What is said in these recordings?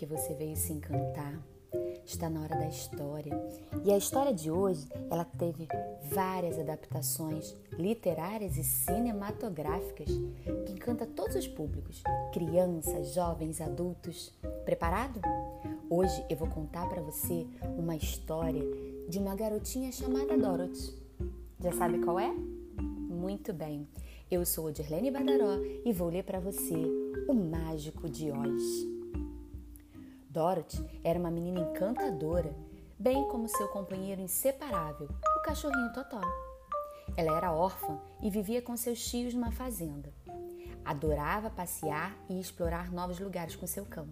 que você veio se encantar. Está na hora da história. E a história de hoje, ela teve várias adaptações literárias e cinematográficas que encanta todos os públicos, crianças, jovens, adultos. Preparado? Hoje eu vou contar para você uma história de uma garotinha chamada Dorothy. Já sabe qual é? Muito bem. Eu sou a Dirlene Badaró e vou ler para você O Mágico de Oz. Dorothy era uma menina encantadora, bem como seu companheiro inseparável, o cachorrinho Totó. Ela era órfã e vivia com seus tios numa fazenda. Adorava passear e explorar novos lugares com seu cão.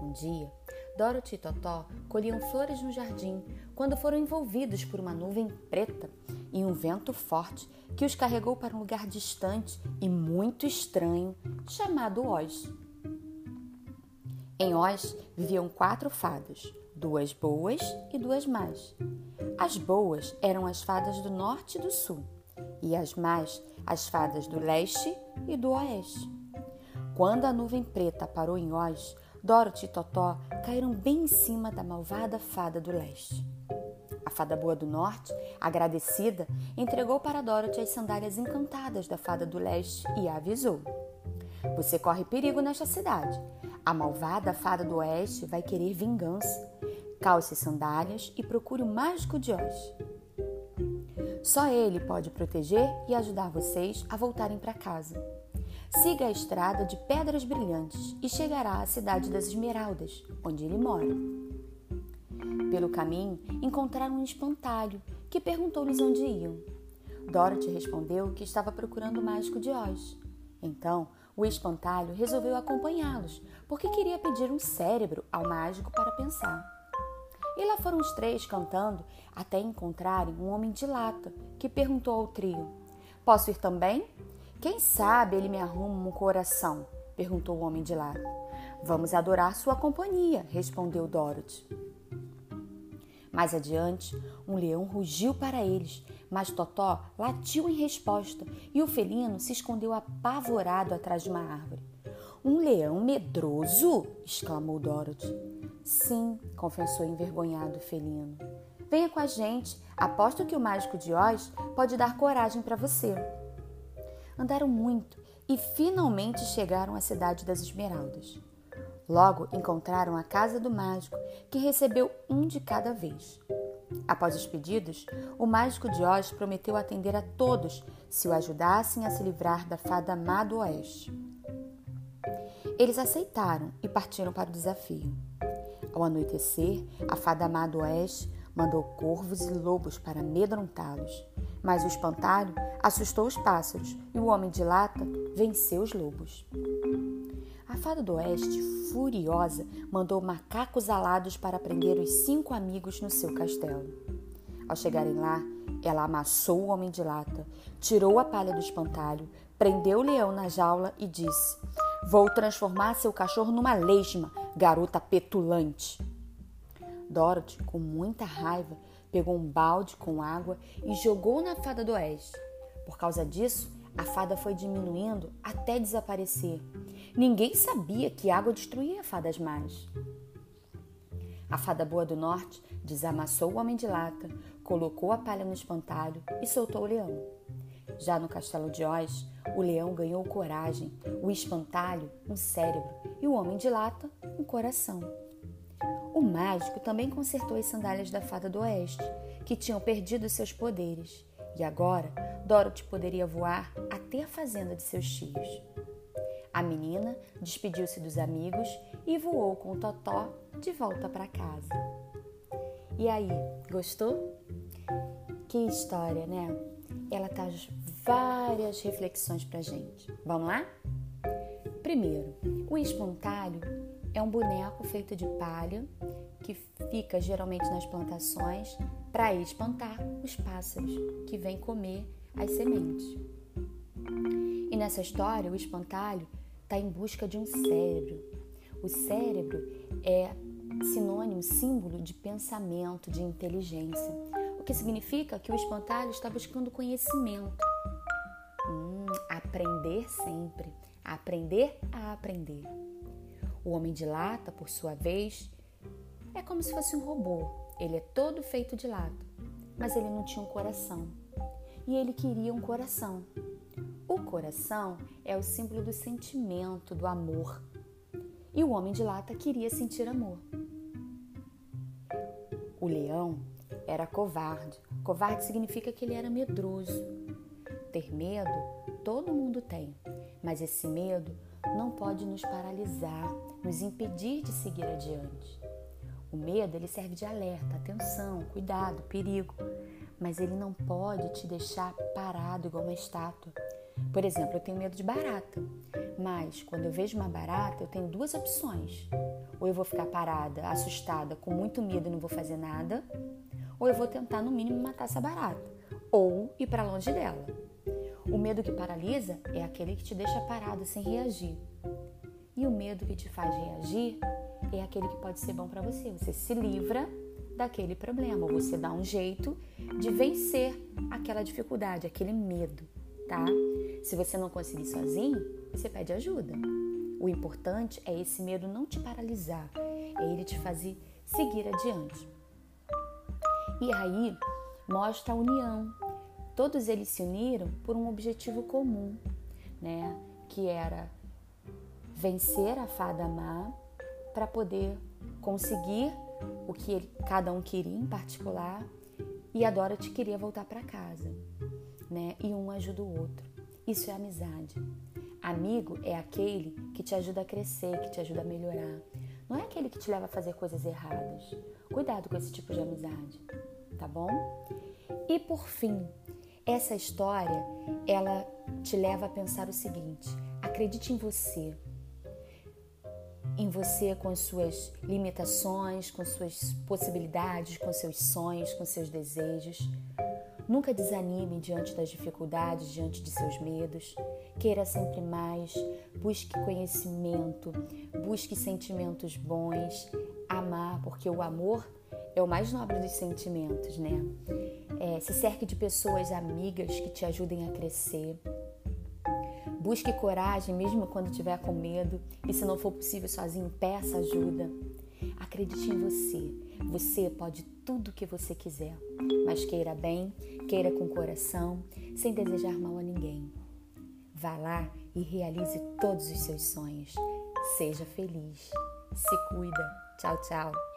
Um dia, Dorothy e Totó colhiam flores no jardim quando foram envolvidos por uma nuvem preta e um vento forte que os carregou para um lugar distante e muito estranho chamado Oz. Em Oz viviam quatro fadas, duas boas e duas más. As boas eram as fadas do norte e do sul, e as más as fadas do leste e do oeste. Quando a nuvem preta parou em Oz, Dorothy e Totó caíram bem em cima da malvada fada do leste. A fada boa do norte, agradecida, entregou para Dorothy as sandálias encantadas da fada do leste e a avisou: Você corre perigo nesta cidade. A malvada fada do oeste vai querer vingança. Calce sandálias e procure o mágico de Oz. Só ele pode proteger e ajudar vocês a voltarem para casa. Siga a estrada de pedras brilhantes e chegará à cidade das Esmeraldas, onde ele mora. Pelo caminho, encontraram um espantalho que perguntou-lhes onde iam. Dorothy respondeu que estava procurando o mágico de Oz. Então, o espantalho resolveu acompanhá-los, porque queria pedir um cérebro ao mágico para pensar. E lá foram os três cantando até encontrarem um homem de lata que perguntou ao trio: Posso ir também? Quem sabe ele me arruma um coração? perguntou o homem de lata. Vamos adorar sua companhia, respondeu Dorothy. Mais adiante, um leão rugiu para eles, mas Totó latiu em resposta e o felino se escondeu apavorado atrás de uma árvore. Um leão medroso? exclamou Dorothy. Sim, confessou envergonhado o felino. Venha com a gente. Aposto que o mágico de Oz pode dar coragem para você. Andaram muito e finalmente chegaram à cidade das Esmeraldas. Logo encontraram a casa do mágico, que recebeu um de cada vez. Após os pedidos, o mágico de Oz prometeu atender a todos se o ajudassem a se livrar da fada má do oeste. Eles aceitaram e partiram para o desafio. Ao anoitecer, a fada má do oeste mandou corvos e lobos para amedrontá-los. Mas o espantalho assustou os pássaros e o homem de lata venceu os lobos. Fada do oeste, furiosa, mandou macacos alados para prender os cinco amigos no seu castelo. Ao chegarem lá, ela amassou o homem de lata, tirou a palha do espantalho, prendeu o leão na jaula e disse: Vou transformar seu cachorro numa lesma, garota petulante. Dorothy, com muita raiva, pegou um balde com água e jogou na fada do oeste. Por causa disso, a fada foi diminuindo até desaparecer. Ninguém sabia que água destruía fadas más. A fada boa do norte desamassou o homem de lata, colocou a palha no espantalho e soltou o leão. Já no castelo de Oz, o leão ganhou coragem, o espantalho um cérebro e o homem de lata um coração. O mágico também consertou as sandálias da fada do oeste, que tinham perdido seus poderes, e agora Dorothy poderia voar até a fazenda de seus tios. A menina despediu-se dos amigos e voou com o Totó de volta para casa. E aí, gostou? Que história, né? Ela traz várias reflexões pra gente. Vamos lá? Primeiro, o espantalho é um boneco feito de palha que fica geralmente nas plantações para espantar os pássaros que vêm comer as sementes. E nessa história, o espantalho está em busca de um cérebro. O cérebro é sinônimo, símbolo de pensamento, de inteligência, o que significa que o espantalho está buscando conhecimento. Hum, aprender sempre, aprender a aprender. O homem de lata, por sua vez, é como se fosse um robô. Ele é todo feito de lata, mas ele não tinha um coração. E ele queria um coração. O coração é o símbolo do sentimento, do amor. E o homem de lata queria sentir amor. O leão era covarde. Covarde significa que ele era medroso. Ter medo, todo mundo tem, mas esse medo não pode nos paralisar, nos impedir de seguir adiante. O medo ele serve de alerta, atenção, cuidado, perigo, mas ele não pode te deixar parado igual uma estátua. Por exemplo, eu tenho medo de barata, mas quando eu vejo uma barata, eu tenho duas opções. Ou eu vou ficar parada, assustada, com muito medo e não vou fazer nada, ou eu vou tentar no mínimo matar essa barata, ou ir para longe dela. O medo que paralisa é aquele que te deixa parado sem reagir. E o medo que te faz reagir é aquele que pode ser bom para você. Você se livra daquele problema, ou você dá um jeito de vencer aquela dificuldade, aquele medo, tá? Se você não conseguir sozinho, você pede ajuda. O importante é esse medo não te paralisar, é ele te fazer seguir adiante. E aí mostra a união. Todos eles se uniram por um objetivo comum, né? Que era vencer a fada má para poder conseguir o que ele, cada um queria em particular e a Dorothy queria voltar para casa, né? E um ajuda o outro. Isso é amizade. Amigo é aquele que te ajuda a crescer, que te ajuda a melhorar. Não é aquele que te leva a fazer coisas erradas. Cuidado com esse tipo de amizade tá bom? E por fim, essa história, ela te leva a pensar o seguinte: acredite em você. Em você com suas limitações, com suas possibilidades, com seus sonhos, com seus desejos. Nunca desanime diante das dificuldades, diante de seus medos. Queira sempre mais, busque conhecimento, busque sentimentos bons, amar, porque o amor é o mais nobre dos sentimentos, né? É, se cerque de pessoas amigas que te ajudem a crescer. Busque coragem, mesmo quando estiver com medo. E se não for possível sozinho, peça ajuda. Acredite em você. Você pode tudo o que você quiser, mas queira bem, queira com coração, sem desejar mal a ninguém. Vá lá e realize todos os seus sonhos. Seja feliz. Se cuida. Tchau, tchau.